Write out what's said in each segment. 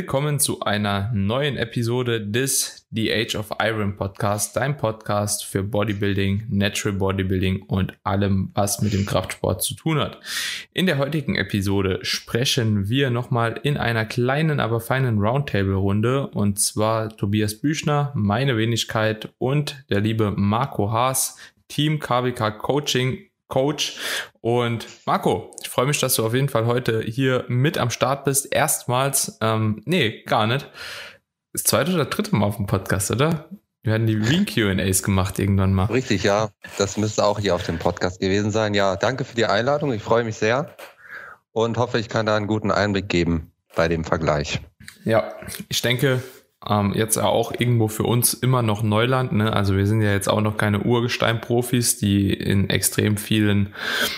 Willkommen zu einer neuen Episode des The Age of Iron Podcast, dein Podcast für Bodybuilding, Natural Bodybuilding und allem, was mit dem Kraftsport zu tun hat. In der heutigen Episode sprechen wir nochmal in einer kleinen, aber feinen Roundtable-Runde und zwar Tobias Büchner, meine Wenigkeit und der liebe Marco Haas, Team KWK Coaching Coach. Und Marco, ich freue mich, dass du auf jeden Fall heute hier mit am Start bist. Erstmals, ähm, nee, gar nicht. Das zweite oder dritte Mal auf dem Podcast, oder? Wir hatten die Re-QAs gemacht irgendwann mal. Richtig, ja. Das müsste auch hier auf dem Podcast gewesen sein. Ja, danke für die Einladung. Ich freue mich sehr und hoffe, ich kann da einen guten Einblick geben bei dem Vergleich. Ja, ich denke, ähm, jetzt auch irgendwo für uns immer noch Neuland. Ne? Also wir sind ja jetzt auch noch keine Urgestein-Profis, die in extrem vielen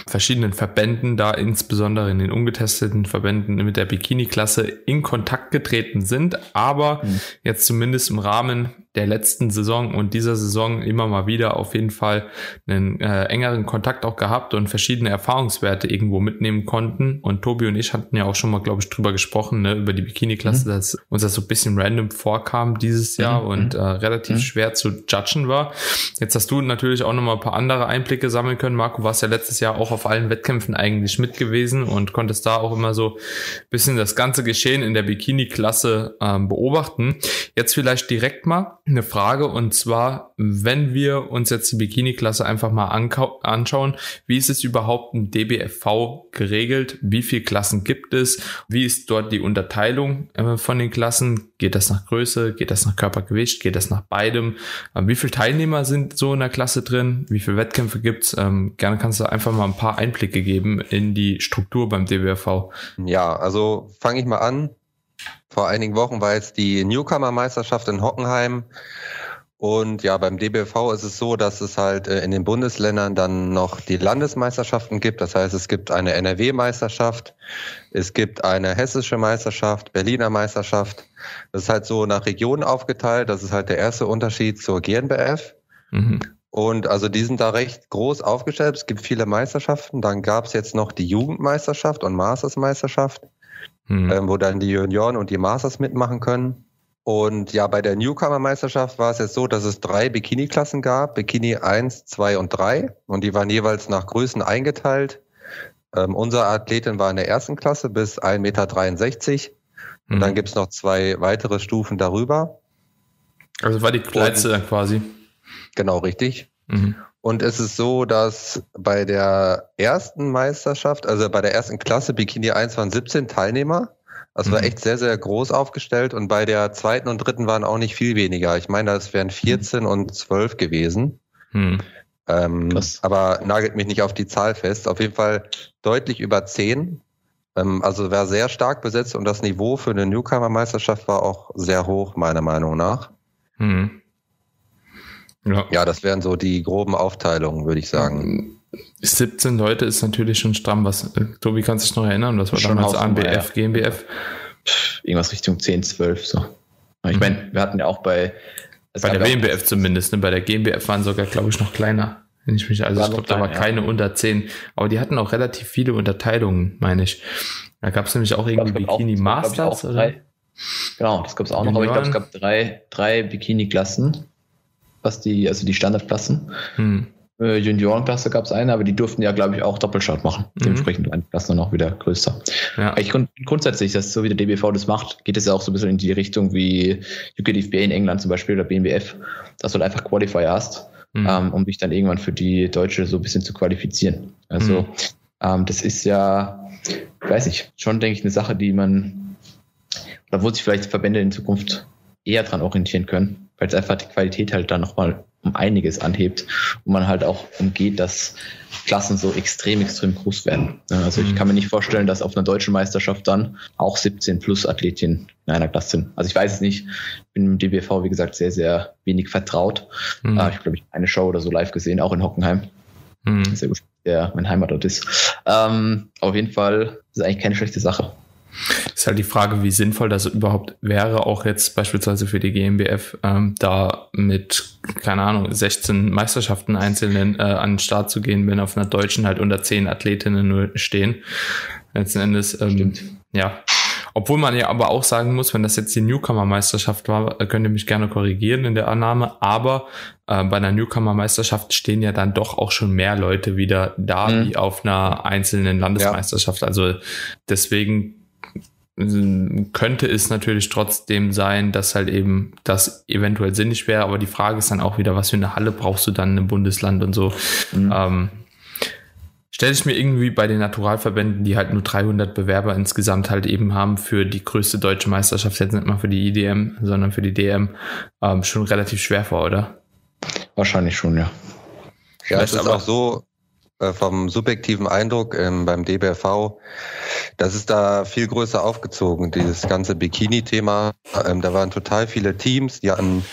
verschiedenen Verbänden, da insbesondere in den ungetesteten Verbänden mit der Bikini-Klasse in Kontakt getreten sind, aber mhm. jetzt zumindest im Rahmen der letzten Saison und dieser Saison immer mal wieder auf jeden Fall einen äh, engeren Kontakt auch gehabt und verschiedene Erfahrungswerte irgendwo mitnehmen konnten. Und Tobi und ich hatten ja auch schon mal, glaube ich, drüber gesprochen, ne, über die Bikini-Klasse, mhm. dass uns das so ein bisschen random vorkam dieses Jahr mhm. und äh, relativ mhm. schwer zu judgen war. Jetzt hast du natürlich auch noch mal ein paar andere Einblicke sammeln können. Marco, warst ja letztes Jahr auch auf allen Wettkämpfen eigentlich mit gewesen und konntest da auch immer so ein bisschen das ganze Geschehen in der Bikini-Klasse ähm, beobachten. Jetzt vielleicht direkt mal eine Frage und zwar, wenn wir uns jetzt die Bikini-Klasse einfach mal anschauen, wie ist es überhaupt im DBFV geregelt? Wie viele Klassen gibt es? Wie ist dort die Unterteilung äh, von den Klassen? Geht das nach Größe? Geht das nach Körpergewicht? Geht das nach beidem? Ähm, wie viele Teilnehmer sind so in der Klasse drin? Wie viele Wettkämpfe gibt's? Ähm, gerne kannst du einfach mal ein paar Einblicke geben in die Struktur beim DBFV. Ja, also fange ich mal an. Vor einigen Wochen war jetzt die Newcomer-Meisterschaft in Hockenheim. Und ja, beim DBV ist es so, dass es halt äh, in den Bundesländern dann noch die Landesmeisterschaften gibt. Das heißt, es gibt eine NRW-Meisterschaft, es gibt eine hessische Meisterschaft, Berliner Meisterschaft. Das ist halt so nach Regionen aufgeteilt. Das ist halt der erste Unterschied zur GNBF. Mhm. Und also die sind da recht groß aufgestellt. Es gibt viele Meisterschaften. Dann gab es jetzt noch die Jugendmeisterschaft und Mastersmeisterschaft mhm. ähm, wo dann die Junioren und die Masters mitmachen können. Und ja, bei der Newcomer-Meisterschaft war es jetzt so, dass es drei Bikini-Klassen gab, Bikini 1, 2 und 3. Und die waren jeweils nach Größen eingeteilt. Ähm, unsere Athletin war in der ersten Klasse bis 1,63 Meter. Und mhm. dann gibt's noch zwei weitere Stufen darüber. Also war die kleinste dann quasi. Genau, richtig. Mhm. Und es ist so, dass bei der ersten Meisterschaft, also bei der ersten Klasse Bikini 1 waren 17 Teilnehmer. Das mhm. war echt sehr, sehr groß aufgestellt. Und bei der zweiten und dritten waren auch nicht viel weniger. Ich meine, das wären 14 mhm. und 12 gewesen. Mhm. Ähm, aber nagelt mich nicht auf die Zahl fest. Auf jeden Fall deutlich über 10. Ähm, also war sehr stark besetzt und das Niveau für eine Newcomer-Meisterschaft war auch sehr hoch, meiner Meinung nach. Mhm. Ja. ja, das wären so die groben Aufteilungen, würde ich sagen. 17 Leute ist natürlich schon stramm. Was, Tobi, kannst du dich noch erinnern? Das war schon damals ANBF, ja. GmbF. Irgendwas Richtung 10, 12, so. Ich mhm. meine, wir hatten ja auch bei. Bei der WMBF zumindest, ne? Bei der GmbF waren sogar, glaube ich, noch kleiner. Wenn ich mich, also ich glaube, da war keine ja. unter 10. Aber die hatten auch relativ viele Unterteilungen, meine ich. Da gab es nämlich auch irgendwie Bikini auch, Masters. Oder? Genau, das gab es auch noch, aber ich glaube, es gab drei, drei Bikini-Klassen was die, also die Standardklassen. Hm. Äh, Juniorenklasse gab es eine, aber die durften ja, glaube ich, auch Doppelstart machen. Mhm. Dementsprechend waren die Klassen dann auch wieder größer. Ja. Ich grund, grundsätzlich, dass so wie der DBV das macht, geht es ja auch so ein bisschen in die Richtung wie UKDFB in England zum Beispiel oder BNBF, dass du halt einfach Qualifier hast, mhm. ähm, um dich dann irgendwann für die Deutsche so ein bisschen zu qualifizieren. Also mhm. ähm, das ist ja, ich weiß nicht, schon denke ich eine Sache, die man, da wo sich vielleicht Verbände in Zukunft eher dran orientieren können, weil es einfach die Qualität halt dann nochmal um einiges anhebt und man halt auch umgeht, dass Klassen so extrem, extrem groß werden. Also ich kann mir nicht vorstellen, dass auf einer deutschen Meisterschaft dann auch 17 plus Athletinnen in einer Klasse sind. Also ich weiß es nicht. Ich bin im DBV, wie gesagt, sehr, sehr wenig vertraut. Mhm. Ich glaube, ich eine Show oder so live gesehen, auch in Hockenheim. Mhm. Sehr gut, der mein Heimatort ist. Ähm, auf jeden Fall ist es eigentlich keine schlechte Sache. Ist halt die Frage, wie sinnvoll das überhaupt wäre, auch jetzt beispielsweise für die GmbF, ähm, da mit, keine Ahnung, 16 Meisterschaften einzelnen äh, an den Start zu gehen, wenn auf einer deutschen halt unter 10 Athletinnen nur stehen. Letzten Endes, ähm, ja. Obwohl man ja aber auch sagen muss, wenn das jetzt die Newcomer-Meisterschaft war, könnt ihr mich gerne korrigieren in der Annahme, aber äh, bei einer Newcomer-Meisterschaft stehen ja dann doch auch schon mehr Leute wieder da, mhm. wie auf einer einzelnen Landesmeisterschaft. Ja. Also deswegen äh, könnte es natürlich trotzdem sein, dass halt eben das eventuell sinnig wäre, aber die Frage ist dann auch wieder, was für eine Halle brauchst du dann im Bundesland und so. Mhm. Ähm, stelle ich mir irgendwie bei den Naturalverbänden, die halt nur 300 Bewerber insgesamt halt eben haben für die größte deutsche Meisterschaft, jetzt nicht mal für die IDM, sondern für die DM, ähm, schon relativ schwer vor, oder? Wahrscheinlich schon, ja. Ja, es ist auch so, vom subjektiven Eindruck ähm, beim DBRV, das ist da viel größer aufgezogen, dieses ganze Bikini-Thema. Ähm, da waren total viele Teams, die hatten,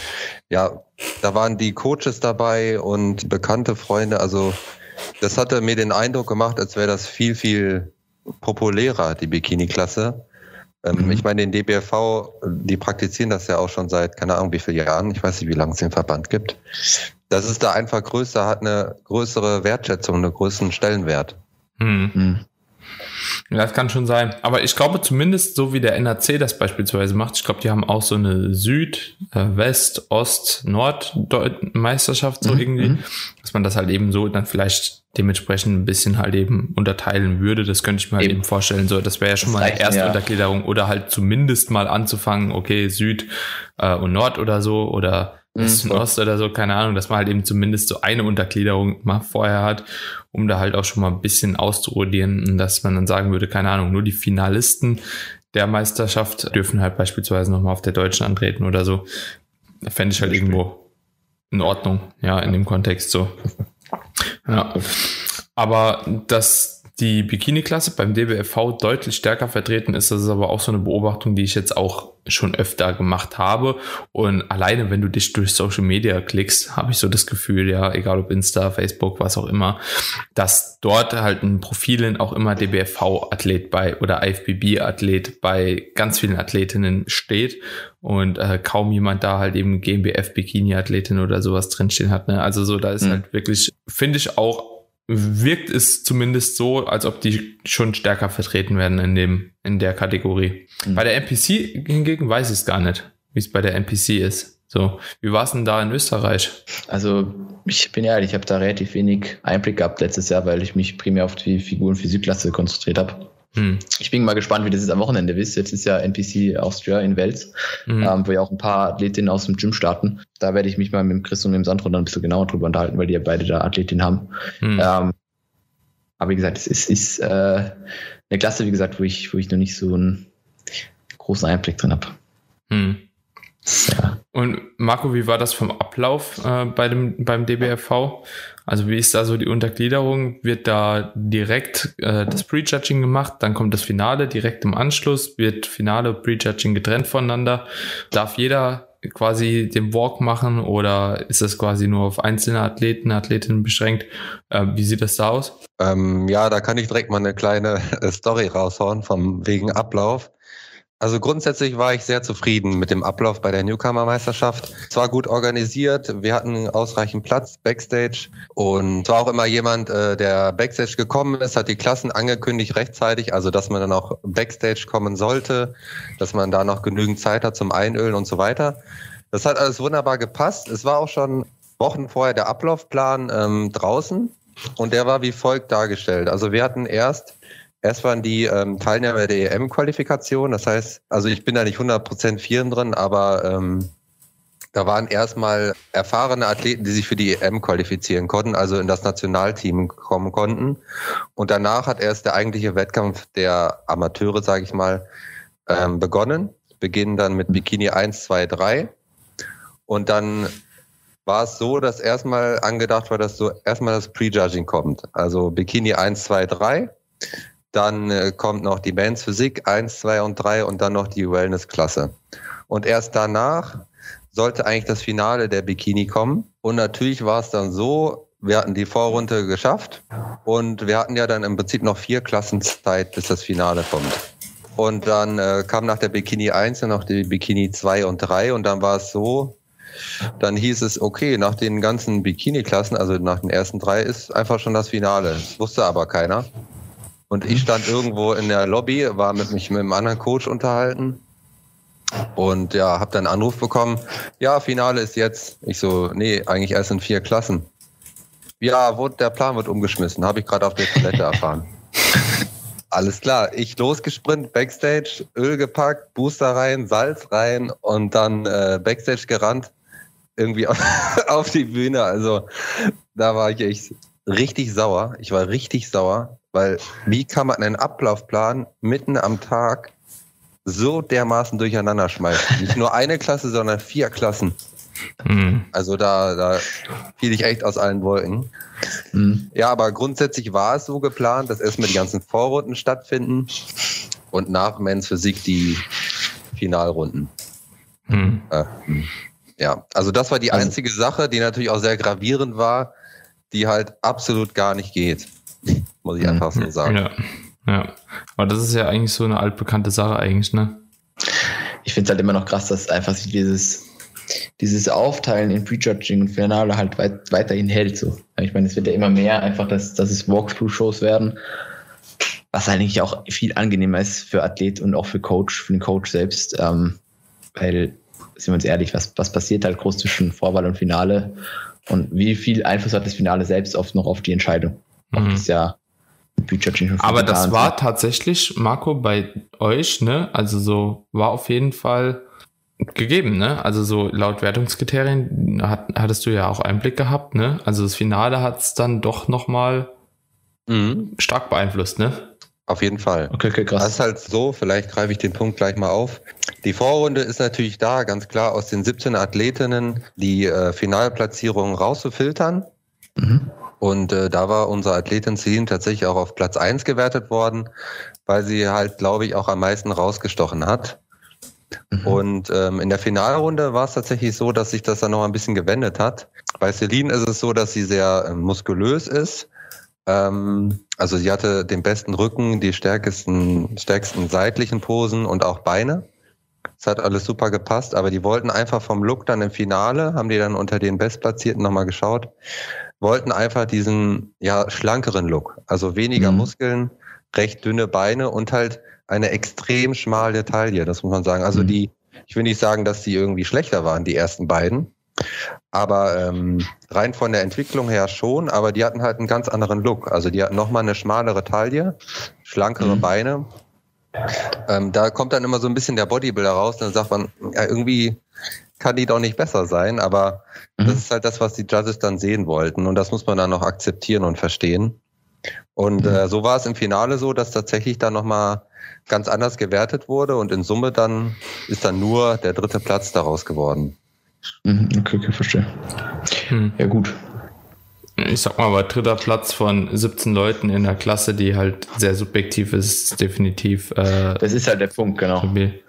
ja, da waren die Coaches dabei und bekannte Freunde, also das hatte mir den Eindruck gemacht, als wäre das viel, viel populärer, die Bikini-Klasse. Ähm, mhm. Ich meine, den DBFV, die praktizieren das ja auch schon seit, keine Ahnung, wie viele Jahren. Ich weiß nicht, wie lange es den Verband gibt. Das ist da einfach größer, hat eine größere Wertschätzung, einen größeren Stellenwert. Mhm. Ja, das kann schon sein. Aber ich glaube zumindest, so wie der NAC das beispielsweise macht, ich glaube, die haben auch so eine Süd-, äh, West-, Ost-, Nord-Meisterschaft so mhm. irgendwie, mhm. dass man das halt eben so dann vielleicht dementsprechend ein bisschen halt eben unterteilen würde. Das könnte ich mir halt eben, vorstellen. So, das wäre ja schon das mal eine erste ja. Untergliederung oder halt zumindest mal anzufangen, okay, Süd äh, und Nord oder so oder West mhm. Ost oder so, keine Ahnung, dass man halt eben zumindest so eine Untergliederung mal vorher hat um da halt auch schon mal ein bisschen auszurotieren, dass man dann sagen würde, keine Ahnung, nur die Finalisten der Meisterschaft dürfen halt beispielsweise nochmal auf der Deutschen antreten oder so. Da fände ich halt irgendwo in Ordnung, ja, in dem Kontext so. Ja. Aber das die Bikini-Klasse beim DBFV deutlich stärker vertreten ist. Das ist aber auch so eine Beobachtung, die ich jetzt auch schon öfter gemacht habe. Und alleine, wenn du dich durch Social Media klickst, habe ich so das Gefühl, ja, egal ob Insta, Facebook, was auch immer, dass dort halt in Profilen auch immer DBFV-Athlet bei oder IFBB-Athlet bei ganz vielen Athletinnen steht und äh, kaum jemand da halt eben GmbF Bikini-Athletin oder sowas drinstehen hat. Ne? Also so, da ist mhm. halt wirklich, finde ich auch wirkt es zumindest so, als ob die schon stärker vertreten werden in dem, in der Kategorie. Mhm. Bei der NPC hingegen weiß ich es gar nicht, wie es bei der NPC ist. So, wie war es denn da in Österreich? Also, ich bin ehrlich, ich habe da relativ wenig Einblick gehabt letztes Jahr, weil ich mich primär auf die Figuren für Südklasse konzentriert habe. Hm. Ich bin mal gespannt, wie das jetzt am Wochenende ist. Jetzt ist ja NPC Austria in Wels, hm. ähm, wo ja auch ein paar Athletinnen aus dem Gym starten. Da werde ich mich mal mit dem Chris und mit dem Sandro dann ein bisschen genauer drüber unterhalten, weil die ja beide da Athletinnen haben. Hm. Ähm, aber wie gesagt, es ist, ist äh, eine Klasse, wie gesagt, wo ich, wo ich noch nicht so einen großen Einblick drin habe. Hm. Ja. Und Marco, wie war das vom Ablauf äh, bei dem, beim DBFV? Also wie ist da so die Untergliederung? Wird da direkt äh, das Prejudging gemacht, dann kommt das Finale direkt im Anschluss, wird Finale Prejudging getrennt voneinander? Darf jeder quasi den Walk machen oder ist das quasi nur auf einzelne Athleten, Athletinnen beschränkt? Äh, wie sieht das da aus? Ähm, ja, da kann ich direkt mal eine kleine Story raushauen vom wegen Ablauf. Also grundsätzlich war ich sehr zufrieden mit dem Ablauf bei der Newcomer-Meisterschaft. Es war gut organisiert, wir hatten ausreichend Platz backstage und es war auch immer jemand, äh, der backstage gekommen ist, hat die Klassen angekündigt rechtzeitig, also dass man dann auch backstage kommen sollte, dass man da noch genügend Zeit hat zum Einölen und so weiter. Das hat alles wunderbar gepasst. Es war auch schon Wochen vorher der Ablaufplan ähm, draußen und der war wie folgt dargestellt. Also wir hatten erst Erst waren die ähm, Teilnehmer der EM-Qualifikation. Das heißt, also ich bin da nicht 100% Vieren drin, aber ähm, da waren erstmal erfahrene Athleten, die sich für die EM qualifizieren konnten, also in das Nationalteam kommen konnten. Und danach hat erst der eigentliche Wettkampf der Amateure, sage ich mal, ähm, begonnen. Beginnen dann mit Bikini 1, 2, 3. Und dann war es so, dass erstmal angedacht war, dass so erstmal das Prejudging kommt. Also Bikini 1, 2, 3. Dann äh, kommt noch die Bands Physik 1, 2 und 3 und dann noch die Wellness-Klasse. Und erst danach sollte eigentlich das Finale der Bikini kommen. Und natürlich war es dann so, wir hatten die Vorrunde geschafft und wir hatten ja dann im Prinzip noch vier Klassen Zeit, bis das Finale kommt. Und dann äh, kam nach der Bikini 1 noch die Bikini 2 und 3 und dann war es so, dann hieß es, okay, nach den ganzen Bikini-Klassen, also nach den ersten drei, ist einfach schon das Finale. Das wusste aber keiner. Und ich stand irgendwo in der Lobby, war mit mich mit einem anderen Coach unterhalten und ja, habe dann einen Anruf bekommen. Ja, Finale ist jetzt. Ich so, nee, eigentlich erst in vier Klassen. Ja, wo, der Plan wird umgeschmissen, habe ich gerade auf der Toilette erfahren. Alles klar, ich losgesprintet, Backstage, Öl gepackt, Booster rein, Salz rein und dann äh, Backstage gerannt, irgendwie auf, auf die Bühne. Also da war ich echt richtig sauer. Ich war richtig sauer, weil wie kann man einen Ablaufplan mitten am Tag so dermaßen durcheinander schmeißen? Nicht nur eine Klasse, sondern vier Klassen. Mhm. Also da, da fiel ich echt aus allen Wolken. Mhm. Ja, aber grundsätzlich war es so geplant, dass erstmal die ganzen Vorrunden stattfinden und nach Men's Physik die Finalrunden. Mhm. Äh, ja, also das war die also einzige Sache, die natürlich auch sehr gravierend war, die halt absolut gar nicht geht. Muss ich einfach so sagen. Ja, ja. Aber das ist ja eigentlich so eine altbekannte Sache eigentlich, ne? Ich finde es halt immer noch krass, dass einfach sich dieses dieses Aufteilen in Prejudging und Finale halt weit, weiterhin hält. So. Ich meine, es wird ja immer mehr einfach, dass, dass es Walkthrough-Shows werden, was eigentlich auch viel angenehmer ist für Athlet und auch für Coach, für den Coach selbst, ähm, weil, sind wir uns ehrlich, was, was passiert halt groß zwischen Vorwahl und Finale und wie viel Einfluss hat das Finale selbst oft noch auf die Entscheidung? Mhm. Das ja Aber das war tatsächlich, Marco, bei euch, ne? Also so war auf jeden Fall gegeben, ne? Also so laut Wertungskriterien hat, hattest du ja auch Einblick gehabt, ne? Also das Finale hat es dann doch nochmal mhm. stark beeinflusst, ne? Auf jeden Fall. Okay, okay, krass. Das ist halt so, vielleicht greife ich den Punkt gleich mal auf. Die Vorrunde ist natürlich da, ganz klar aus den 17 Athletinnen die äh, Finalplatzierungen rauszufiltern. Mhm. Und äh, da war unsere Athletin Celine tatsächlich auch auf Platz eins gewertet worden, weil sie halt, glaube ich, auch am meisten rausgestochen hat. Mhm. Und ähm, in der Finalrunde war es tatsächlich so, dass sich das dann noch ein bisschen gewendet hat. Bei Celine ist es so, dass sie sehr äh, muskulös ist. Ähm, also sie hatte den besten Rücken, die stärksten, stärksten seitlichen Posen und auch Beine. Es hat alles super gepasst, aber die wollten einfach vom Look dann im Finale, haben die dann unter den Bestplatzierten nochmal geschaut, wollten einfach diesen ja schlankeren Look, also weniger mhm. Muskeln, recht dünne Beine und halt eine extrem schmale Taille, das muss man sagen. Also mhm. die, ich will nicht sagen, dass die irgendwie schlechter waren, die ersten beiden. Aber ähm, rein von der Entwicklung her schon, aber die hatten halt einen ganz anderen Look. Also die hatten nochmal eine schmalere Taille, schlankere mhm. Beine. Ähm, da kommt dann immer so ein bisschen der Bodybuilder raus, dann sagt man, ja, irgendwie kann die doch nicht besser sein, aber mhm. das ist halt das, was die Judges dann sehen wollten und das muss man dann noch akzeptieren und verstehen. Und mhm. äh, so war es im Finale so, dass tatsächlich dann nochmal ganz anders gewertet wurde und in Summe dann ist dann nur der dritte Platz daraus geworden. Mhm, okay, okay, verstehe. Hm. Ja, gut. Ich sag mal, aber dritter Platz von 17 Leuten in der Klasse, die halt sehr subjektiv ist, definitiv. Äh, das ist halt der Punkt, genau. Stabil.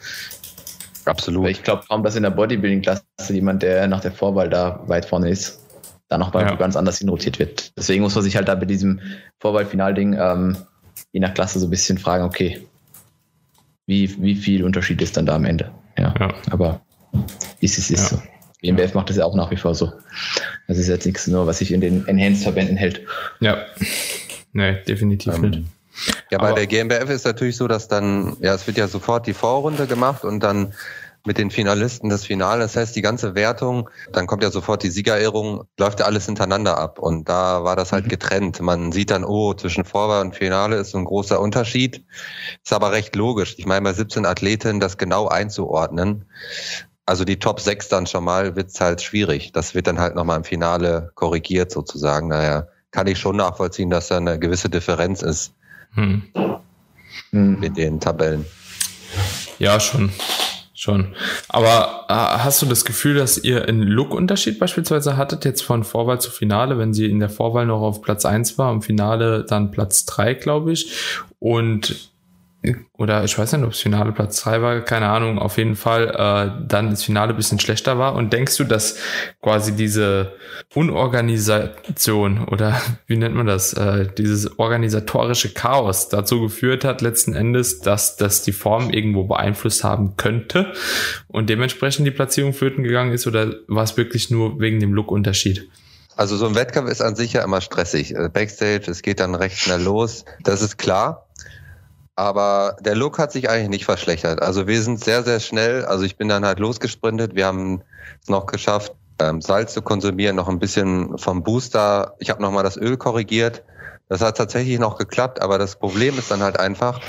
Absolut. Weil ich glaube kaum, dass in der Bodybuilding-Klasse jemand, der nach der Vorwahl da weit vorne ist, da noch ja. ganz anders hinrotiert wird. Deswegen muss man sich halt da bei diesem Vorwahlfinalding ähm, je nach Klasse so ein bisschen fragen, okay, wie, wie viel Unterschied ist dann da am Ende? Ja, ja. aber ist es ist ja. so. BMBF macht das ja auch nach wie vor so. Das ist jetzt nichts nur, was sich in den Enhanced-Verbänden hält. Ja, nee, definitiv ähm, nicht. Ja, bei der GmbF ist natürlich so, dass dann, ja, es wird ja sofort die Vorrunde gemacht und dann mit den Finalisten das Finale. Das heißt, die ganze Wertung, dann kommt ja sofort die Siegerehrung, läuft ja alles hintereinander ab. Und da war das halt mhm. getrennt. Man sieht dann, oh, zwischen Vorwahl und Finale ist so ein großer Unterschied. Ist aber recht logisch. Ich meine, bei 17 Athleten das genau einzuordnen. Also die Top 6 dann schon mal wird's halt schwierig. Das wird dann halt nochmal im Finale korrigiert sozusagen. Naja, kann ich schon nachvollziehen, dass da eine gewisse Differenz ist hm. mit den Tabellen. Ja, schon. Schon. Aber äh, hast du das Gefühl, dass ihr einen Look-Unterschied beispielsweise hattet, jetzt von Vorwahl zu Finale, wenn sie in der Vorwahl noch auf Platz 1 war, im Finale dann Platz 3, glaube ich. Und oder ich weiß nicht, ob das Finale Platz 3 war, keine Ahnung, auf jeden Fall äh, dann das Finale bisschen schlechter war. Und denkst du, dass quasi diese Unorganisation oder wie nennt man das, äh, dieses organisatorische Chaos dazu geführt hat, letzten Endes, dass das die Form irgendwo beeinflusst haben könnte und dementsprechend die Platzierung flöten gegangen ist oder war es wirklich nur wegen dem Look-Unterschied? Also so ein Wettkampf ist an sich ja immer stressig. Äh, Backstage, es geht dann recht schnell los. Das ist klar. Aber der Look hat sich eigentlich nicht verschlechtert. Also wir sind sehr, sehr schnell. Also ich bin dann halt losgesprintet. Wir haben es noch geschafft, ähm, Salz zu konsumieren, noch ein bisschen vom Booster. Ich habe nochmal das Öl korrigiert. Das hat tatsächlich noch geklappt, aber das Problem ist dann halt einfach,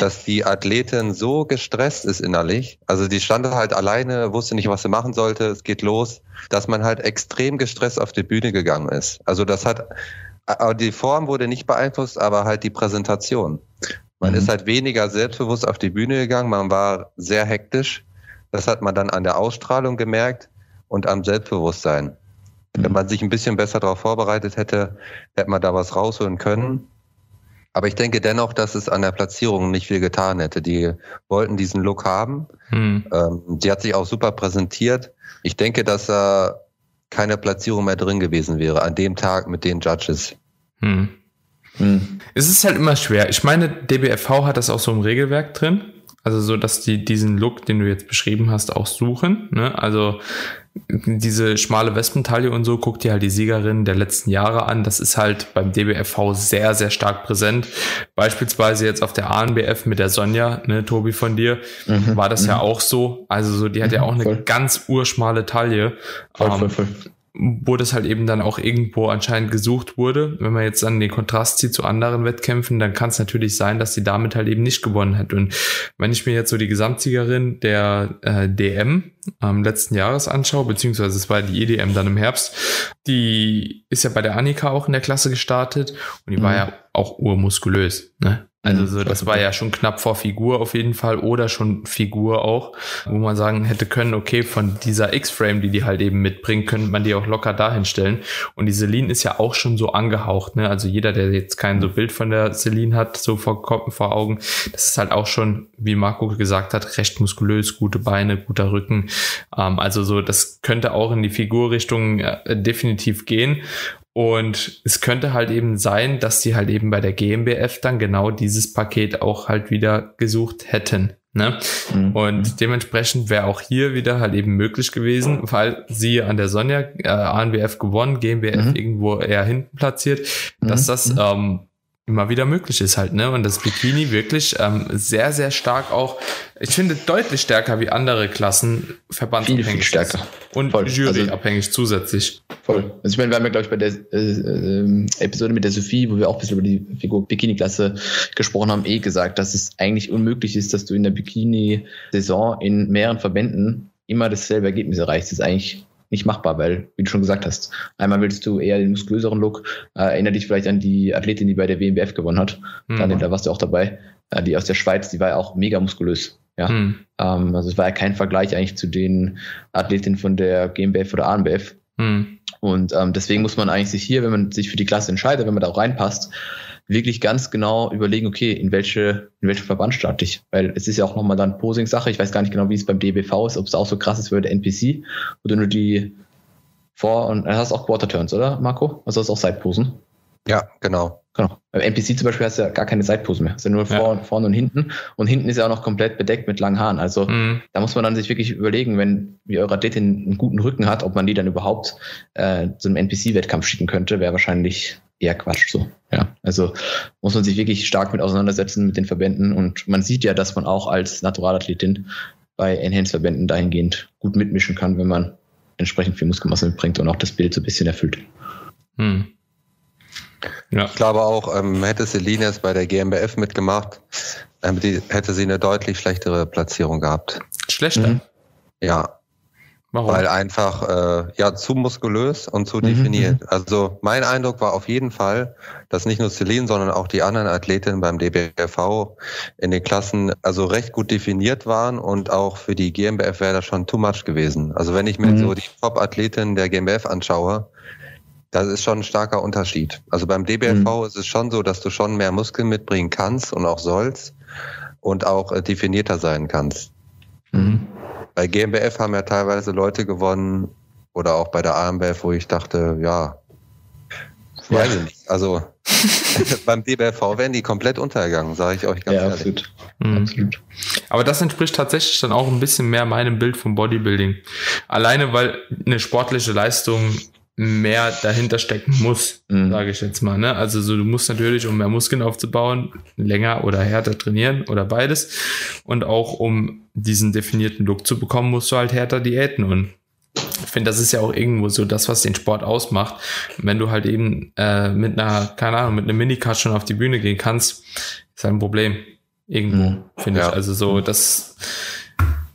dass die Athletin so gestresst ist innerlich. Also die stand halt alleine, wusste nicht, was sie machen sollte. Es geht los, dass man halt extrem gestresst auf die Bühne gegangen ist. Also das hat, die Form wurde nicht beeinflusst, aber halt die Präsentation. Man mhm. ist halt weniger selbstbewusst auf die Bühne gegangen. Man war sehr hektisch. Das hat man dann an der Ausstrahlung gemerkt und am Selbstbewusstsein. Wenn man sich ein bisschen besser darauf vorbereitet hätte, hätte man da was rausholen können. Aber ich denke dennoch, dass es an der Platzierung nicht viel getan hätte. Die wollten diesen Look haben. Hm. Ähm, die hat sich auch super präsentiert. Ich denke, dass da keine Platzierung mehr drin gewesen wäre an dem Tag mit den Judges. Hm. Es ist halt immer schwer. Ich meine, DBFV hat das auch so im Regelwerk drin. Also so, dass die diesen Look, den du jetzt beschrieben hast, auch suchen. Ne? Also diese schmale Wespentaille und so, guck dir halt die Siegerin der letzten Jahre an. Das ist halt beim DBFV sehr, sehr stark präsent. Beispielsweise jetzt auf der ANBF mit der Sonja, ne, Tobi von dir, mhm, war das ja mhm. auch so. Also so, die hat ja mhm, auch eine ganz urschmale Taille. Voll, voll, ähm, voll wo das halt eben dann auch irgendwo anscheinend gesucht wurde. Wenn man jetzt dann den Kontrast zieht zu anderen Wettkämpfen, dann kann es natürlich sein, dass sie damit halt eben nicht gewonnen hat. Und wenn ich mir jetzt so die Gesamtsiegerin der äh, DM ähm, letzten Jahres anschaue, beziehungsweise es war die EDM dann im Herbst, die ist ja bei der Annika auch in der Klasse gestartet und die mhm. war ja auch urmuskulös. Ne? Also so, das war ja schon knapp vor Figur auf jeden Fall oder schon Figur auch, wo man sagen hätte können, okay, von dieser X-Frame, die die halt eben mitbringt, könnte man die auch locker dahin stellen. Und die Celine ist ja auch schon so angehaucht, ne? Also jeder, der jetzt kein so Bild von der Celine hat, so vor, vor Augen, das ist halt auch schon, wie Marco gesagt hat, recht muskulös, gute Beine, guter Rücken. Ähm, also so, das könnte auch in die Figurrichtung äh, definitiv gehen. Und es könnte halt eben sein, dass sie halt eben bei der GmbF dann genau dieses Paket auch halt wieder gesucht hätten. Ne? Mhm. Und dementsprechend wäre auch hier wieder halt eben möglich gewesen, weil sie an der Sonja äh, ANBF gewonnen, GmbF mhm. irgendwo eher hinten platziert, dass mhm. das mhm. ähm, immer wieder möglich ist halt, ne? Und das Bikini wirklich ähm, sehr, sehr stark auch, ich finde deutlich stärker wie andere Klassen verbandsabhängig. Viel, viel stärker. Und Voll. juryabhängig also, zusätzlich. Voll. Also ich meine, wir haben ja, glaube ich, bei der äh, äh, Episode mit der Sophie, wo wir auch ein bisschen über die Figur Bikini-Klasse gesprochen haben, eh gesagt, dass es eigentlich unmöglich ist, dass du in der Bikini-Saison in mehreren Verbänden immer dasselbe Ergebnis erreichst. Das ist eigentlich nicht machbar, weil, wie du schon gesagt hast, einmal willst du eher den muskulöseren Look, äh, erinnere dich vielleicht an die Athletin, die bei der WMBF gewonnen hat, mhm. Dann, da warst du auch dabei, äh, die aus der Schweiz, die war ja auch mega muskulös. Ja, mhm. ähm, also es war ja kein Vergleich eigentlich zu den Athletinnen von der GmbF oder ANBF. Mhm. Und ähm, deswegen muss man eigentlich sich hier, wenn man sich für die Klasse entscheidet, wenn man da auch reinpasst, wirklich ganz genau überlegen, okay, in welche, in welchen Verband starte ich? Weil es ist ja auch nochmal dann Posing-Sache. Ich weiß gar nicht genau, wie es beim DBV ist, ob es auch so krass ist wie der NPC, du nur die Vor- und, du hast auch Quarter-Turns, oder, Marco? Also hast auch Side-Posen? Ja, genau. Genau. Beim NPC zum Beispiel hast du ja gar keine Seitpose mehr. Es sind nur ja. vor, vorne und hinten. Und hinten ist ja auch noch komplett bedeckt mit langen Haaren. Also mhm. da muss man dann sich wirklich überlegen, wenn wie eure Athletin einen guten Rücken hat, ob man die dann überhaupt äh, zu einem NPC-Wettkampf schicken könnte, wäre wahrscheinlich eher Quatsch so. Ja, also muss man sich wirklich stark mit auseinandersetzen mit den Verbänden und man sieht ja, dass man auch als Naturalathletin bei Enhanced-Verbänden dahingehend gut mitmischen kann, wenn man entsprechend viel Muskelmasse mitbringt und auch das Bild so ein bisschen erfüllt. Hm. Ja. Ich glaube auch, ähm, hätte Celine es bei der GmbF mitgemacht, ähm, die, hätte sie eine deutlich schlechtere Platzierung gehabt. Schlechter? Mhm. Ja, Warum? Weil einfach äh, ja zu muskulös und zu mhm, definiert. Also mein Eindruck war auf jeden Fall, dass nicht nur Celine, sondern auch die anderen Athletinnen beim DBFV in den Klassen also recht gut definiert waren und auch für die GmbF wäre das schon too much gewesen. Also wenn ich mir mhm. so die Top-Athletinnen der GmbF anschaue, das ist schon ein starker Unterschied. Also beim DBFV mhm. ist es schon so, dass du schon mehr Muskeln mitbringen kannst und auch sollst und auch äh, definierter sein kannst. Mhm. Bei GmbF haben ja teilweise Leute gewonnen oder auch bei der AMBF, wo ich dachte, ja, ja. weiß ich nicht. Also beim DBFV wären die komplett untergegangen, sage ich euch ganz ja, ehrlich. Absolut. Mhm. absolut. Aber das entspricht tatsächlich dann auch ein bisschen mehr meinem Bild vom Bodybuilding. Alleine, weil eine sportliche Leistung mehr dahinter stecken muss, mhm. sage ich jetzt mal. Ne? Also so, du musst natürlich, um mehr Muskeln aufzubauen, länger oder härter trainieren oder beides. Und auch um diesen definierten Look zu bekommen, musst du halt härter Diäten. Und ich finde, das ist ja auch irgendwo so das, was den Sport ausmacht. Wenn du halt eben äh, mit einer, keine Ahnung, mit einem Minicut schon auf die Bühne gehen kannst, ist halt ein Problem. Irgendwo, mhm. finde ja. ich. Also so, das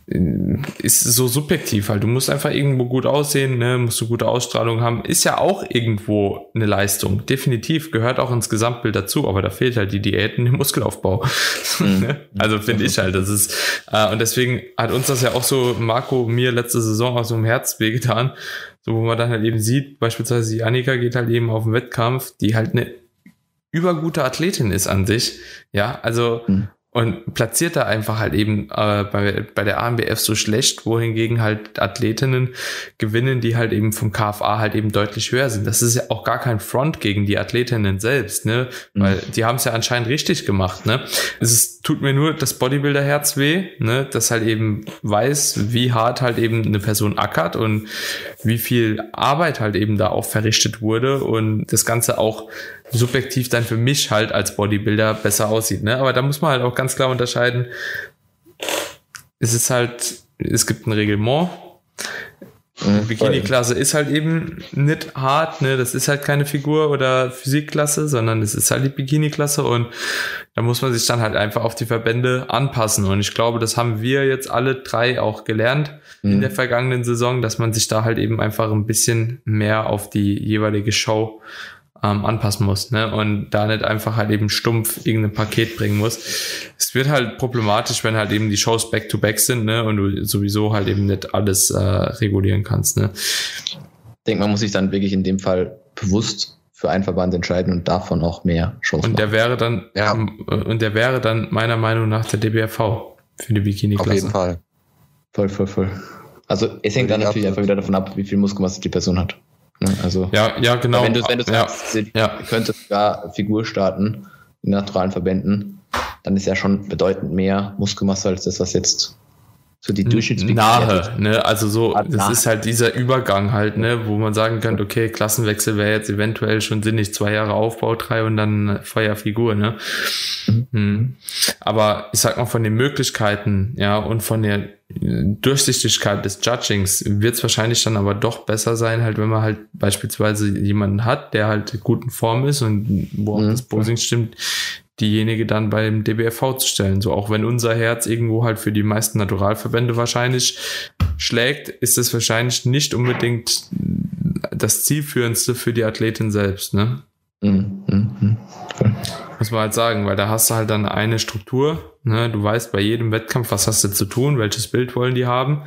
ist so subjektiv halt. Du musst einfach irgendwo gut aussehen, ne? musst du gute Ausstrahlung haben. Ist ja auch irgendwo eine Leistung. Definitiv gehört auch ins Gesamtbild dazu, aber da fehlt halt die Diäten im Muskelaufbau. Mhm. also finde ich halt, das ist, äh, und deswegen hat uns das ja auch so, Marco, mir letzte Saison aus so einem Herz wehgetan, so wo man dann halt eben sieht, beispielsweise die Annika geht halt eben auf den Wettkampf, die halt eine übergute Athletin ist an sich. Ja, also, mhm und platziert da einfach halt eben äh, bei, bei der ANBF so schlecht, wohingegen halt Athletinnen gewinnen, die halt eben vom KFA halt eben deutlich höher sind. Das ist ja auch gar kein Front gegen die Athletinnen selbst, ne? Weil mhm. die haben es ja anscheinend richtig gemacht, ne? Es ist, tut mir nur das Bodybuilder-Herz weh, ne? Das halt eben weiß, wie hart halt eben eine Person ackert und wie viel Arbeit halt eben da auch verrichtet wurde und das Ganze auch subjektiv dann für mich halt als Bodybuilder besser aussieht. Ne? Aber da muss man halt auch ganz klar unterscheiden. Es ist halt, es gibt ein Reglement. Mhm, Bikini-Klasse ist halt eben nicht hart, ne? Das ist halt keine Figur- oder Physikklasse, sondern es ist halt die Bikini-Klasse und da muss man sich dann halt einfach auf die Verbände anpassen. Und ich glaube, das haben wir jetzt alle drei auch gelernt mhm. in der vergangenen Saison, dass man sich da halt eben einfach ein bisschen mehr auf die jeweilige Show ähm, anpassen muss ne? und da nicht einfach halt eben stumpf irgendein Paket bringen muss. Es wird halt problematisch, wenn halt eben die Shows back-to-back -back sind ne? und du sowieso halt eben nicht alles äh, regulieren kannst. Ne? Ich denke, man muss sich dann wirklich in dem Fall bewusst für einen Verband entscheiden und davon auch mehr Shows Und der machen. wäre dann, ja. und der wäre dann meiner Meinung nach der DBRV für die Bikini-Klasse. Auf jeden Fall. Voll, voll, voll. Also es hängt dann natürlich einfach wieder davon ab, wie viel Muskelmasse die Person hat. Ne? Also, ja, ja, genau. Wenn du, wenn du ja, sagst, ja. könntest sogar Figur starten in naturalen Verbänden, dann ist ja schon bedeutend mehr Muskelmasse als das, was jetzt so die Durchschnittsbeginn. Nahe, ne? Also so, ah, das nahe. ist halt dieser Übergang halt, ne, wo man sagen könnte, okay, Klassenwechsel wäre jetzt eventuell schon sinnig, zwei Jahre Aufbau, drei und dann Feuerfigur, ne? Mhm. Hm. Aber ich sag mal, von den Möglichkeiten, ja, und von der Durchsichtigkeit des Judgings wird es wahrscheinlich dann aber doch besser sein, halt, wenn man halt beispielsweise jemanden hat, der halt gut in Form ist und wo auch mhm. das Posing stimmt, diejenige dann beim DBFV zu stellen. So auch wenn unser Herz irgendwo halt für die meisten Naturalverbände wahrscheinlich schlägt, ist es wahrscheinlich nicht unbedingt das zielführendste für die Athletin selbst, ne? Mhm. Mhm. Muss man halt sagen, weil da hast du halt dann eine Struktur Ne, du weißt bei jedem Wettkampf, was hast du zu tun, welches Bild wollen die haben.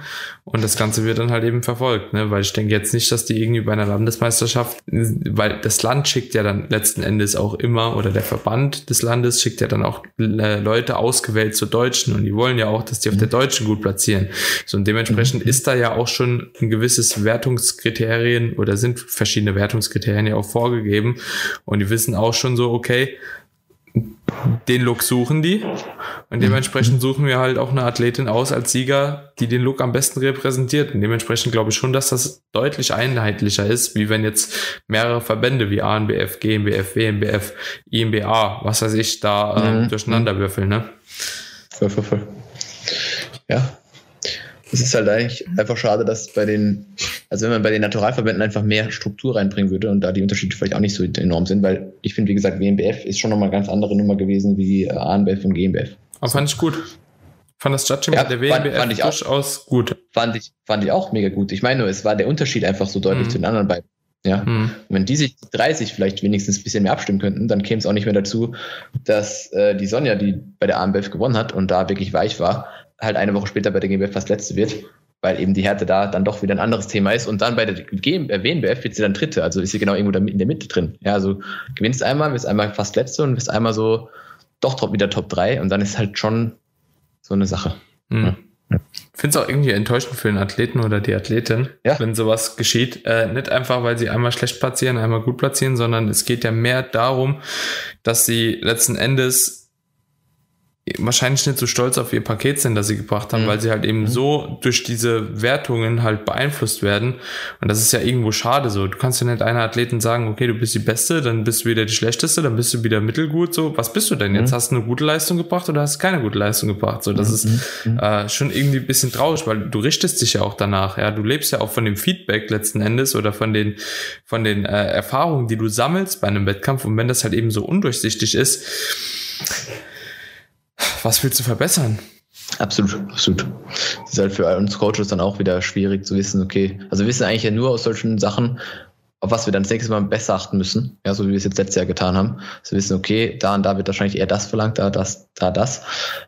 Und das Ganze wird dann halt eben verfolgt. Ne? Weil ich denke jetzt nicht, dass die irgendwie bei einer Landesmeisterschaft, weil das Land schickt ja dann letzten Endes auch immer, oder der Verband des Landes schickt ja dann auch äh, Leute ausgewählt zu Deutschen. Und die wollen ja auch, dass die auf der Deutschen gut platzieren. So, und dementsprechend mhm. ist da ja auch schon ein gewisses Wertungskriterien oder sind verschiedene Wertungskriterien ja auch vorgegeben. Und die wissen auch schon so, okay, den Look suchen die. Und dementsprechend suchen wir halt auch eine Athletin aus als Sieger, die den Look am besten repräsentiert. Und dementsprechend glaube ich schon, dass das deutlich einheitlicher ist, wie wenn jetzt mehrere Verbände wie ANBF, GmbF, WMBF, IMBA, was weiß ich, da ähm, mhm. durcheinander würfeln. Ne? Voll, voll, voll. Ja, es ist halt eigentlich einfach schade, dass bei den, also wenn man bei den Naturalverbänden einfach mehr Struktur reinbringen würde und da die Unterschiede vielleicht auch nicht so enorm sind, weil ich finde, wie gesagt, WMBF ist schon nochmal eine ganz andere Nummer gewesen wie äh, ANBF und GmbF. Aber fand ich gut. Fand das Judging ja, der WMBF fand, fand ich durchaus gut. Fand ich, fand ich auch mega gut. Ich meine nur, es war der Unterschied einfach so deutlich mhm. zu den anderen beiden. Ja. Mhm. wenn die sich 30 vielleicht wenigstens ein bisschen mehr abstimmen könnten, dann käme es auch nicht mehr dazu, dass äh, die Sonja, die bei der AMBF gewonnen hat und da wirklich weich war, halt eine Woche später bei der GmbF fast letzte wird, weil eben die Härte da dann doch wieder ein anderes Thema ist. Und dann bei der WNBF wird sie dann dritte, also ist sie genau irgendwo in der Mitte drin. Ja, also gewinnst einmal, bist einmal fast letzte und bist einmal so doch top, wieder Top 3 und dann ist halt schon so eine Sache. Mhm. Ja. Ich finde es auch irgendwie enttäuschend für den Athleten oder die Athletin, ja. wenn sowas geschieht. Äh, nicht einfach, weil sie einmal schlecht platzieren, einmal gut platzieren, sondern es geht ja mehr darum, dass sie letzten Endes wahrscheinlich nicht so stolz auf ihr Paket sind, das sie gebracht haben, mhm. weil sie halt eben mhm. so durch diese Wertungen halt beeinflusst werden. Und das ist ja irgendwo schade so. Du kannst ja nicht einer Athleten sagen, okay, du bist die Beste, dann bist du wieder die Schlechteste, dann bist du wieder mittelgut. So, was bist du denn jetzt? Mhm. Hast du eine gute Leistung gebracht oder hast du keine gute Leistung gebracht? So, das mhm. ist mhm. äh, schon irgendwie ein bisschen traurig, weil du richtest dich ja auch danach. Ja, du lebst ja auch von dem Feedback letzten Endes oder von den von den äh, Erfahrungen, die du sammelst bei einem Wettkampf. Und wenn das halt eben so undurchsichtig ist, was willst du verbessern? Absolut, absolut. Das ist halt für uns Coaches dann auch wieder schwierig zu wissen, okay, also wir wissen eigentlich ja nur aus solchen Sachen, auf was wir dann das nächste Mal besser achten müssen, ja, so wie wir es jetzt letztes Jahr getan haben. Dass wir wissen, okay, da und da wird wahrscheinlich eher das verlangt, da das, da das,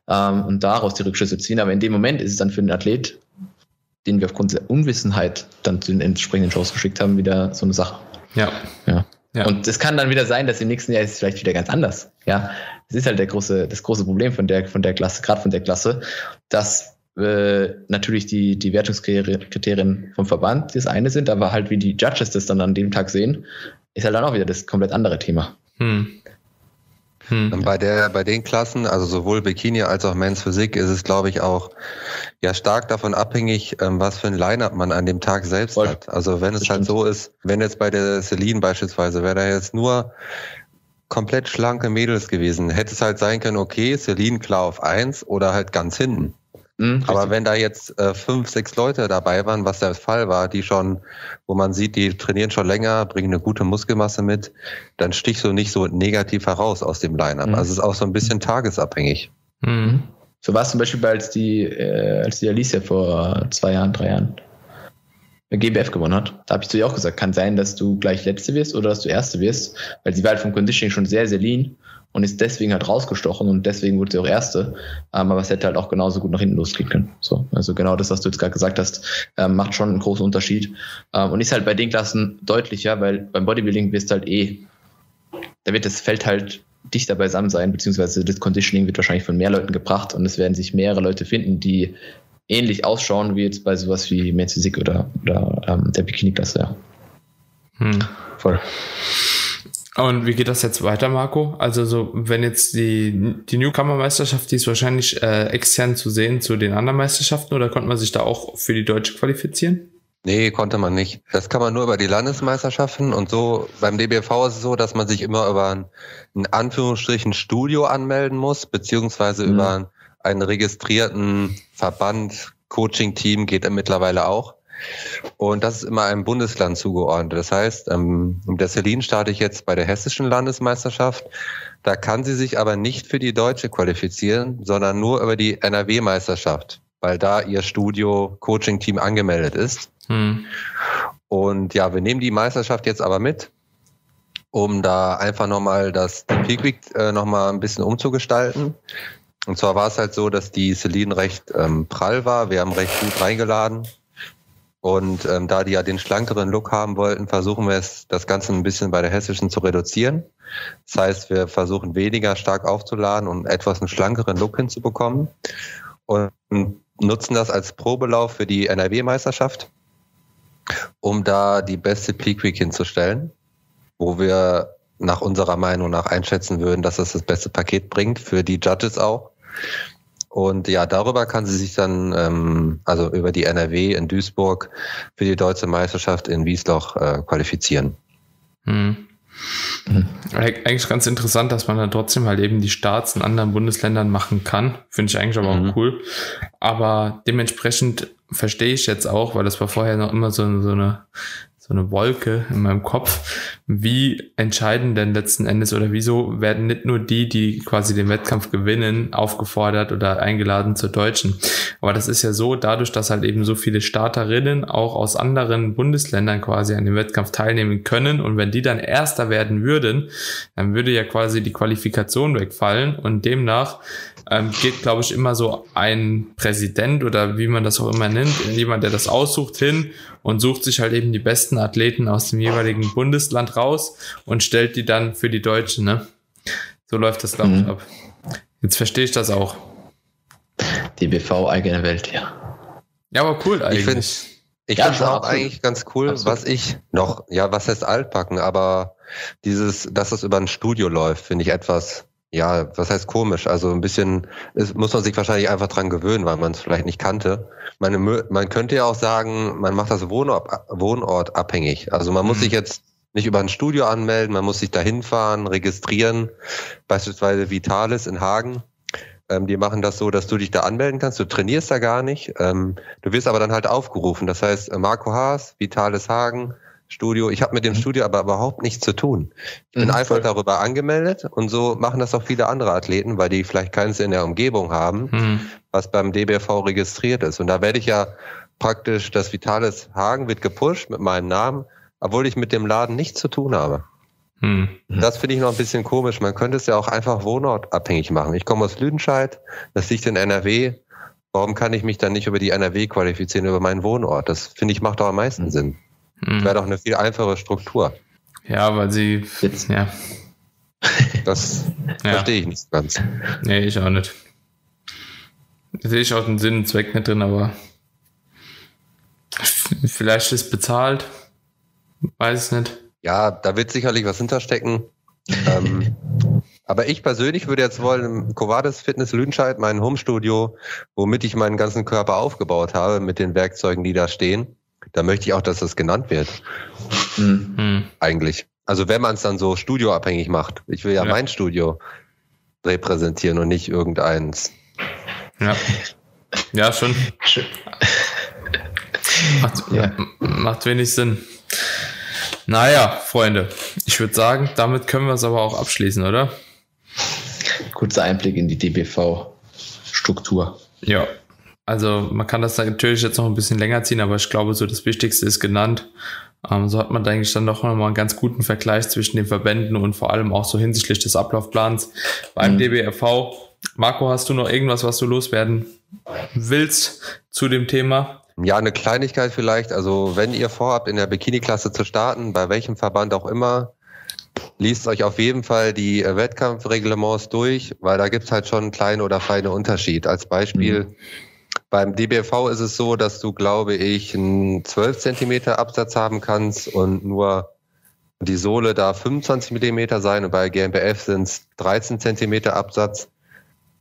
ähm, und daraus die Rückschlüsse ziehen. Aber in dem Moment ist es dann für den Athlet, den wir aufgrund der Unwissenheit dann zu den entsprechenden Shows geschickt haben, wieder so eine Sache. Ja. Ja. Ja. Und es kann dann wieder sein, dass im nächsten Jahr ist es vielleicht wieder ganz anders. Ja, das ist halt der große, das große Problem von der, von der Klasse, gerade von der Klasse, dass äh, natürlich die, die Wertungskriterien vom Verband das eine sind, aber halt wie die Judges das dann an dem Tag sehen, ist halt dann auch wieder das komplett andere Thema. Hm. Hm. Bei der, bei den Klassen, also sowohl Bikini als auch Men's Physik, ist es, glaube ich, auch ja stark davon abhängig, ähm, was für ein Line-Up man an dem Tag selbst Voll. hat. Also wenn es halt so ist, wenn jetzt bei der Celine beispielsweise, wäre da jetzt nur komplett schlanke Mädels gewesen. Hätte es halt sein können, okay, Celine klar auf eins oder halt ganz hinten. Mhm, Aber wenn da jetzt äh, fünf, sechs Leute dabei waren, was der Fall war, die schon, wo man sieht, die trainieren schon länger, bringen eine gute Muskelmasse mit, dann stichst du nicht so negativ heraus aus dem Line-Up. Mhm. Also es ist auch so ein bisschen tagesabhängig. Mhm. So war es zum Beispiel als die, äh, als die Alicia vor zwei Jahren, drei Jahren GBF gewonnen hat. Da habe ich zu ihr auch gesagt, kann sein, dass du gleich Letzte wirst oder dass du Erste wirst, weil sie war halt vom Conditioning schon sehr, sehr lean und ist deswegen halt rausgestochen und deswegen wurde sie auch Erste. Ähm, aber es hätte halt auch genauso gut nach hinten losgehen können. So, also genau das, was du jetzt gerade gesagt hast, ähm, macht schon einen großen Unterschied ähm, und ist halt bei den Klassen deutlicher, weil beim Bodybuilding wirst du halt eh, da wird das Feld halt dichter beisammen sein, beziehungsweise das Conditioning wird wahrscheinlich von mehr Leuten gebracht und es werden sich mehrere Leute finden, die ähnlich ausschauen wie jetzt bei sowas wie Men's Physik oder, oder ähm, der Bikini-Klasse. Ja. Hm. Voll. Und wie geht das jetzt weiter, Marco? Also so, wenn jetzt die, die Newcomer-Meisterschaft, die ist wahrscheinlich äh, extern zu sehen zu den anderen Meisterschaften oder konnte man sich da auch für die Deutsche qualifizieren? Nee, konnte man nicht. Das kann man nur über die Landesmeisterschaften und so beim DBV ist es so, dass man sich immer über ein in Anführungsstrichen Studio anmelden muss, beziehungsweise mhm. über einen registrierten Verband, Coaching-Team geht mittlerweile auch. Und das ist immer einem Bundesland zugeordnet. Das heißt, ähm, der Celine starte ich jetzt bei der hessischen Landesmeisterschaft. Da kann sie sich aber nicht für die deutsche qualifizieren, sondern nur über die NRW-Meisterschaft, weil da ihr Studio-Coaching-Team angemeldet ist. Hm. Und ja, wir nehmen die Meisterschaft jetzt aber mit, um da einfach nochmal das Peak Week äh, nochmal ein bisschen umzugestalten. Und zwar war es halt so, dass die Celine recht ähm, prall war. Wir haben recht gut reingeladen. Und ähm, da die ja den schlankeren Look haben wollten, versuchen wir es, das Ganze ein bisschen bei der hessischen zu reduzieren. Das heißt, wir versuchen weniger stark aufzuladen und etwas einen schlankeren Look hinzubekommen. Und nutzen das als Probelauf für die NRW-Meisterschaft, um da die beste Peak Week hinzustellen, wo wir nach unserer Meinung nach einschätzen würden, dass es das beste Paket bringt, für die Judges auch. Und ja, darüber kann sie sich dann, ähm, also über die NRW in Duisburg für die deutsche Meisterschaft in Wiesloch äh, qualifizieren. Hm. Mhm. Eigentlich ganz interessant, dass man dann trotzdem halt eben die Starts in anderen Bundesländern machen kann. Finde ich eigentlich aber mhm. auch cool. Aber dementsprechend verstehe ich jetzt auch, weil das war vorher noch immer so, so eine so eine Wolke in meinem Kopf. Wie entscheiden denn letzten Endes oder wieso werden nicht nur die, die quasi den Wettkampf gewinnen, aufgefordert oder eingeladen zur Deutschen? Aber das ist ja so, dadurch, dass halt eben so viele Starterinnen auch aus anderen Bundesländern quasi an dem Wettkampf teilnehmen können und wenn die dann Erster werden würden, dann würde ja quasi die Qualifikation wegfallen und demnach ähm, geht, glaube ich, immer so ein Präsident oder wie man das auch immer nennt, jemand, der das aussucht, hin und sucht sich halt eben die besten Athleten aus dem jeweiligen Bundesland raus und stellt die dann für die Deutschen. Ne? So läuft das, glaube ich, mhm. ab. Jetzt verstehe ich das auch. Die BV eigene Welt, ja. Ja, aber cool eigentlich. Ich finde ich ja, finde auch eigentlich ganz cool, absolut. was ich noch, ja, was heißt altbacken, aber dieses, dass es über ein Studio läuft, finde ich etwas ja, was heißt komisch? Also ein bisschen, es muss man sich wahrscheinlich einfach dran gewöhnen, weil man es vielleicht nicht kannte. Man, man könnte ja auch sagen, man macht das Wohnort, Wohnort abhängig. Also man muss mhm. sich jetzt nicht über ein Studio anmelden, man muss sich da hinfahren, registrieren. Beispielsweise Vitalis in Hagen. Ähm, die machen das so, dass du dich da anmelden kannst. Du trainierst da gar nicht. Ähm, du wirst aber dann halt aufgerufen. Das heißt, Marco Haas, Vitalis Hagen, Studio. Ich habe mit dem mhm. Studio aber überhaupt nichts zu tun. Ich bin mhm, einfach darüber angemeldet und so machen das auch viele andere Athleten, weil die vielleicht keins in der Umgebung haben, mhm. was beim DBV registriert ist. Und da werde ich ja praktisch, das Vitalis Hagen wird gepusht mit meinem Namen, obwohl ich mit dem Laden nichts zu tun habe. Mhm. Das finde ich noch ein bisschen komisch. Man könnte es ja auch einfach wohnortabhängig machen. Ich komme aus Lüdenscheid, das liegt in NRW. Warum kann ich mich dann nicht über die NRW qualifizieren, über meinen Wohnort? Das finde ich macht doch am meisten mhm. Sinn. Hm. Wäre doch eine viel einfache Struktur. Ja, weil sie. Jetzt, ja. Das ja. verstehe ich nicht ganz. Nee, ich auch nicht. Da sehe ich auch den Sinn und Zweck nicht drin, aber vielleicht ist bezahlt. Weiß es nicht. Ja, da wird sicherlich was hinterstecken. ähm, aber ich persönlich würde jetzt wollen, im Covades Fitness Lüdenscheid, mein Homestudio, womit ich meinen ganzen Körper aufgebaut habe, mit den Werkzeugen, die da stehen, da möchte ich auch, dass das genannt wird. Mhm. Eigentlich. Also wenn man es dann so studioabhängig macht. Ich will ja, ja, mein Studio repräsentieren und nicht irgendeins. Ja. Ja, schon. Macht, ja. macht wenig Sinn. Naja, Freunde, ich würde sagen, damit können wir es aber auch abschließen, oder? Kurzer Einblick in die DBV-Struktur. Ja, also man kann das natürlich jetzt noch ein bisschen länger ziehen, aber ich glaube, so das Wichtigste ist genannt. Ähm, so hat man eigentlich dann doch nochmal einen ganz guten Vergleich zwischen den Verbänden und vor allem auch so hinsichtlich des Ablaufplans beim mhm. DBRV. Marco, hast du noch irgendwas, was du loswerden willst zu dem Thema? Ja, eine Kleinigkeit vielleicht. Also wenn ihr vorhabt, in der Bikini-Klasse zu starten, bei welchem Verband auch immer, liest euch auf jeden Fall die Wettkampfreglements durch, weil da gibt's halt schon einen kleinen oder feinen Unterschied. Als Beispiel, mhm. Beim DBV ist es so, dass du, glaube ich, einen 12 Zentimeter Absatz haben kannst und nur die Sohle darf 25 Millimeter sein und bei GmbF sind es 13 Zentimeter Absatz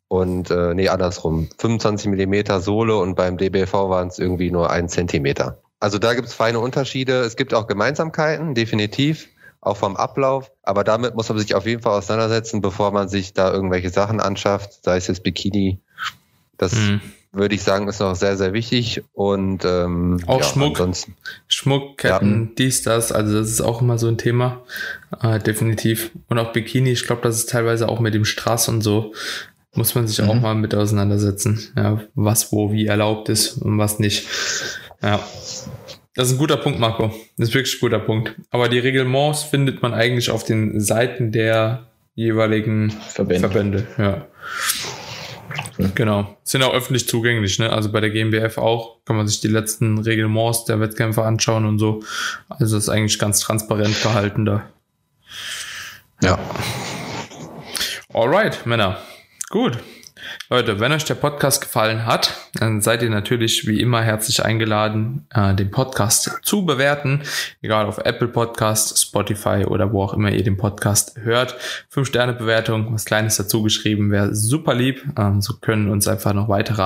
und äh, nee, andersrum. 25 Millimeter Sohle und beim DBV waren es irgendwie nur ein Zentimeter. Also da gibt es feine Unterschiede. Es gibt auch Gemeinsamkeiten, definitiv, auch vom Ablauf. Aber damit muss man sich auf jeden Fall auseinandersetzen, bevor man sich da irgendwelche Sachen anschafft, sei es jetzt Bikini. Das mhm würde ich sagen, ist noch sehr, sehr wichtig. Und ähm, auch ja, Schmuck, ansonsten. Schmuck, Ketten, ja. dies, das, also das ist auch immer so ein Thema. Äh, definitiv. Und auch Bikini, ich glaube, das ist teilweise auch mit dem Strass und so. Muss man sich mhm. auch mal mit auseinandersetzen. Ja, was wo wie erlaubt ist und was nicht. Ja. Das ist ein guter Punkt, Marco. Das ist wirklich ein guter Punkt. Aber die Reglements findet man eigentlich auf den Seiten der jeweiligen Verbände. Verbände ja. Genau. Sind auch öffentlich zugänglich, ne? Also bei der GmbF auch kann man sich die letzten Reglements der Wettkämpfe anschauen und so. Also das ist eigentlich ganz transparent gehalten da. Ja. Alright, Männer. Gut. Leute, wenn euch der Podcast gefallen hat, dann seid ihr natürlich wie immer herzlich eingeladen, äh, den Podcast zu bewerten, egal auf Apple Podcast, Spotify oder wo auch immer ihr den Podcast hört. Fünf Sterne Bewertung, was Kleines dazu geschrieben, wäre super lieb. Ähm, so können uns einfach noch weitere